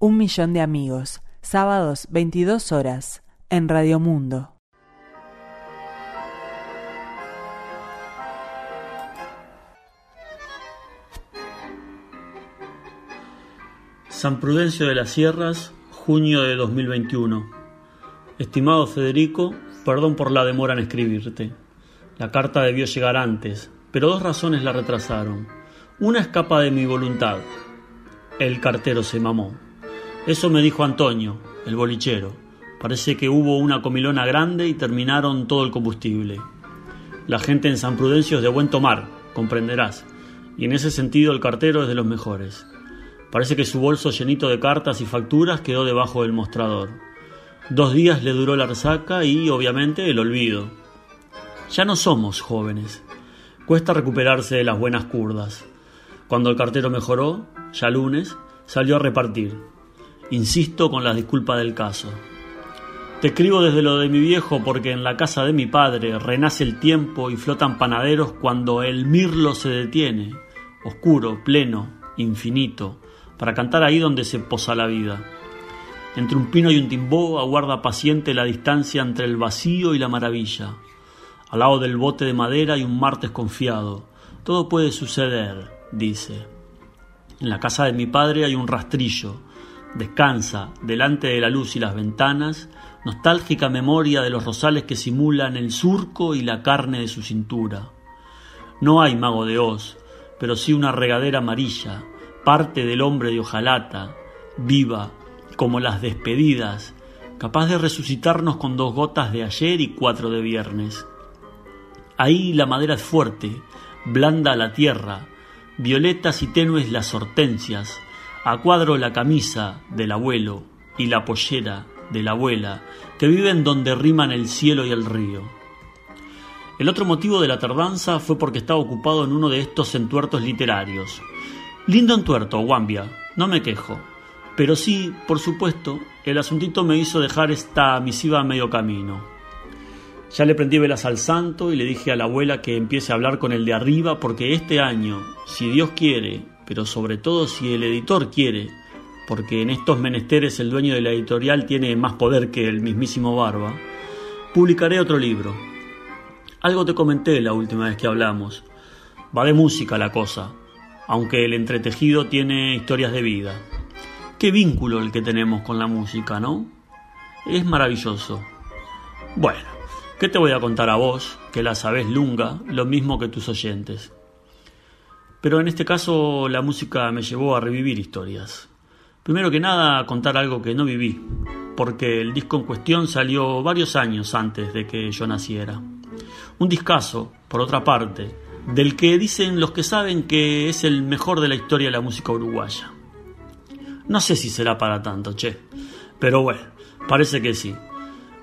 Un millón de amigos, sábados 22 horas, en Radio Mundo. San Prudencio de las Sierras, junio de 2021. Estimado Federico, perdón por la demora en escribirte. La carta debió llegar antes, pero dos razones la retrasaron. Una escapa de mi voluntad. El cartero se mamó. Eso me dijo Antonio, el bolichero. Parece que hubo una comilona grande y terminaron todo el combustible. La gente en San Prudencio es de buen tomar, comprenderás, y en ese sentido el cartero es de los mejores. Parece que su bolso llenito de cartas y facturas quedó debajo del mostrador. Dos días le duró la resaca y, obviamente, el olvido. Ya no somos jóvenes. Cuesta recuperarse de las buenas curdas. Cuando el cartero mejoró, ya lunes, salió a repartir. Insisto con las disculpas del caso. Te escribo desde lo de mi viejo porque en la casa de mi padre renace el tiempo y flotan panaderos cuando el mirlo se detiene, oscuro, pleno, infinito, para cantar ahí donde se posa la vida. Entre un pino y un timbó aguarda paciente la distancia entre el vacío y la maravilla. Al lado del bote de madera hay un martes confiado. Todo puede suceder, dice. En la casa de mi padre hay un rastrillo, Descansa, delante de la luz y las ventanas, nostálgica memoria de los rosales que simulan el surco y la carne de su cintura. No hay mago de Oz, pero sí una regadera amarilla, parte del hombre de hojalata, viva, como las despedidas, capaz de resucitarnos con dos gotas de ayer y cuatro de viernes. Ahí la madera es fuerte, blanda la tierra, violetas y tenues las hortensias, a cuadro la camisa del abuelo y la pollera de la abuela, que viven donde riman el cielo y el río. El otro motivo de la tardanza fue porque estaba ocupado en uno de estos entuertos literarios. Lindo entuerto, Wambia, no me quejo. Pero sí, por supuesto, el asuntito me hizo dejar esta misiva a medio camino. Ya le prendí velas al santo y le dije a la abuela que empiece a hablar con el de arriba porque este año, si Dios quiere, pero sobre todo si el editor quiere, porque en estos menesteres el dueño de la editorial tiene más poder que el mismísimo Barba, publicaré otro libro. Algo te comenté la última vez que hablamos. Va de música la cosa, aunque el entretejido tiene historias de vida. Qué vínculo el que tenemos con la música, ¿no? Es maravilloso. Bueno, ¿qué te voy a contar a vos, que la sabés lunga, lo mismo que tus oyentes? Pero en este caso la música me llevó a revivir historias. Primero que nada, a contar algo que no viví, porque el disco en cuestión salió varios años antes de que yo naciera. Un discazo, por otra parte, del que dicen los que saben que es el mejor de la historia de la música uruguaya. No sé si será para tanto, che, pero bueno, parece que sí.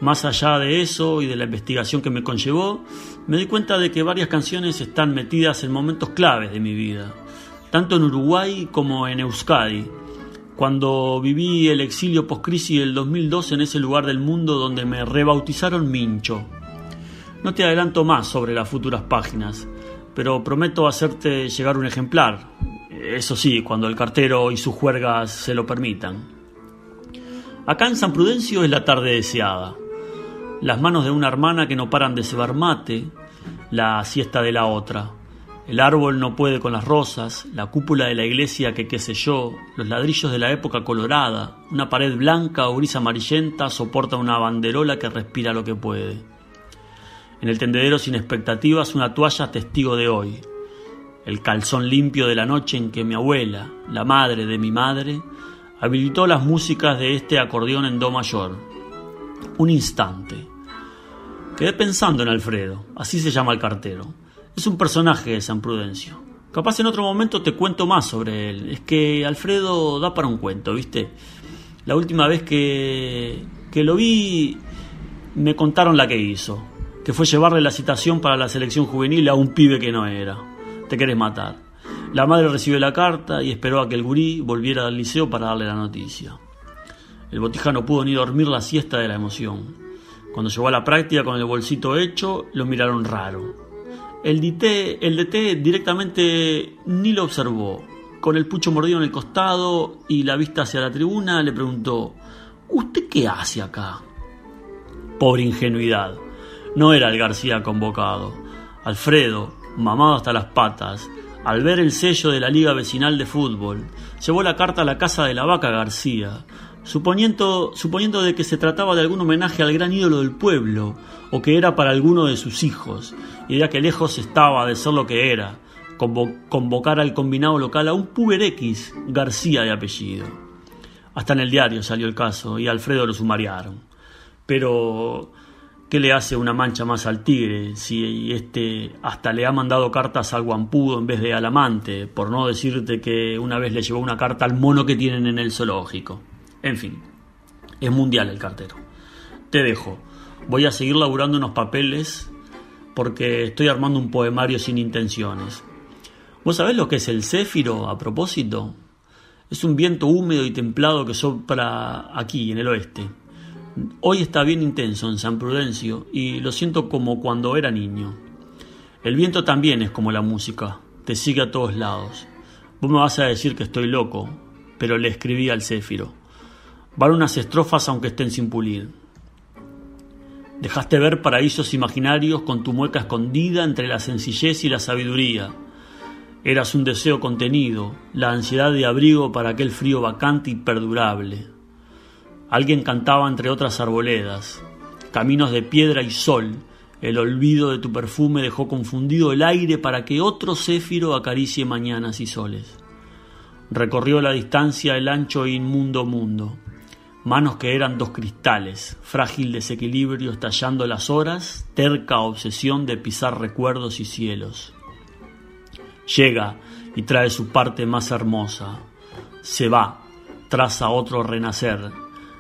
Más allá de eso y de la investigación que me conllevó, me di cuenta de que varias canciones están metidas en momentos claves de mi vida, tanto en Uruguay como en Euskadi, cuando viví el exilio post-crisis del 2002 en ese lugar del mundo donde me rebautizaron Mincho. No te adelanto más sobre las futuras páginas, pero prometo hacerte llegar un ejemplar, eso sí, cuando el cartero y sus juergas se lo permitan. Acá en San Prudencio es la tarde deseada las manos de una hermana que no paran de cebar mate, la siesta de la otra. El árbol no puede con las rosas, la cúpula de la iglesia que qué sé yo, los ladrillos de la época colorada, una pared blanca o gris amarillenta soporta una banderola que respira lo que puede. En el tendedero sin expectativas una toalla testigo de hoy. El calzón limpio de la noche en que mi abuela, la madre de mi madre, habilitó las músicas de este acordeón en do mayor un instante. Quedé pensando en Alfredo, así se llama el cartero. Es un personaje de San Prudencio. Capaz en otro momento te cuento más sobre él. Es que Alfredo da para un cuento, ¿viste? La última vez que, que lo vi me contaron la que hizo, que fue llevarle la citación para la selección juvenil a un pibe que no era. Te querés matar. La madre recibió la carta y esperó a que el gurí volviera al liceo para darle la noticia. El botija no pudo ni dormir la siesta de la emoción. Cuando llegó a la práctica con el bolsito hecho, lo miraron raro. El DT, el DT directamente ni lo observó. con el pucho mordido en el costado y la vista hacia la tribuna, le preguntó, ¿Usted qué hace acá? Pobre ingenuidad. No era el García convocado. Alfredo, mamado hasta las patas, al ver el sello de la Liga Vecinal de Fútbol, llevó la carta a la casa de la vaca García, suponiendo, suponiendo de que se trataba de algún homenaje al gran ídolo del pueblo, o que era para alguno de sus hijos, y ya que lejos estaba de ser lo que era, convocar al combinado local a un puber X García de apellido. Hasta en el diario salió el caso y Alfredo lo sumariaron. Pero, ¿qué le hace una mancha más al tigre si este hasta le ha mandado cartas al guampudo en vez de al amante, por no decirte que una vez le llevó una carta al mono que tienen en el zoológico? En fin, es mundial el cartero. Te dejo. Voy a seguir laburando unos papeles porque estoy armando un poemario sin intenciones. ¿Vos sabés lo que es el céfiro a propósito? Es un viento húmedo y templado que sopla aquí, en el oeste. Hoy está bien intenso en San Prudencio y lo siento como cuando era niño. El viento también es como la música, te sigue a todos lados. Vos me vas a decir que estoy loco, pero le escribí al céfiro. Van unas estrofas aunque estén sin pulir. Dejaste ver paraísos imaginarios con tu mueca escondida entre la sencillez y la sabiduría Eras un deseo contenido, la ansiedad de abrigo para aquel frío vacante y perdurable. Alguien cantaba entre otras arboledas, caminos de piedra y sol, el olvido de tu perfume dejó confundido el aire para que otro céfiro acaricie mañanas y soles. Recorrió la distancia el ancho e inmundo mundo, manos que eran dos cristales, frágil desequilibrio estallando las horas, terca obsesión de pisar recuerdos y cielos. Llega y trae su parte más hermosa. Se va, traza otro renacer.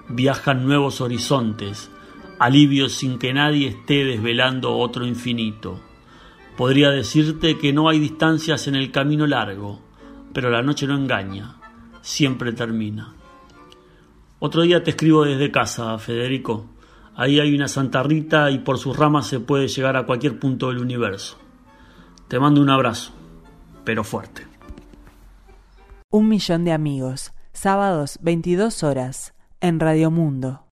Viajan nuevos horizontes, alivio sin que nadie esté desvelando otro infinito. Podría decirte que no hay distancias en el camino largo, pero la noche no engaña, siempre termina. Otro día te escribo desde casa, Federico. Ahí hay una Santa Rita y por sus ramas se puede llegar a cualquier punto del universo. Te mando un abrazo pero fuerte. Un millón de amigos, sábados 22 horas, en Radio Mundo.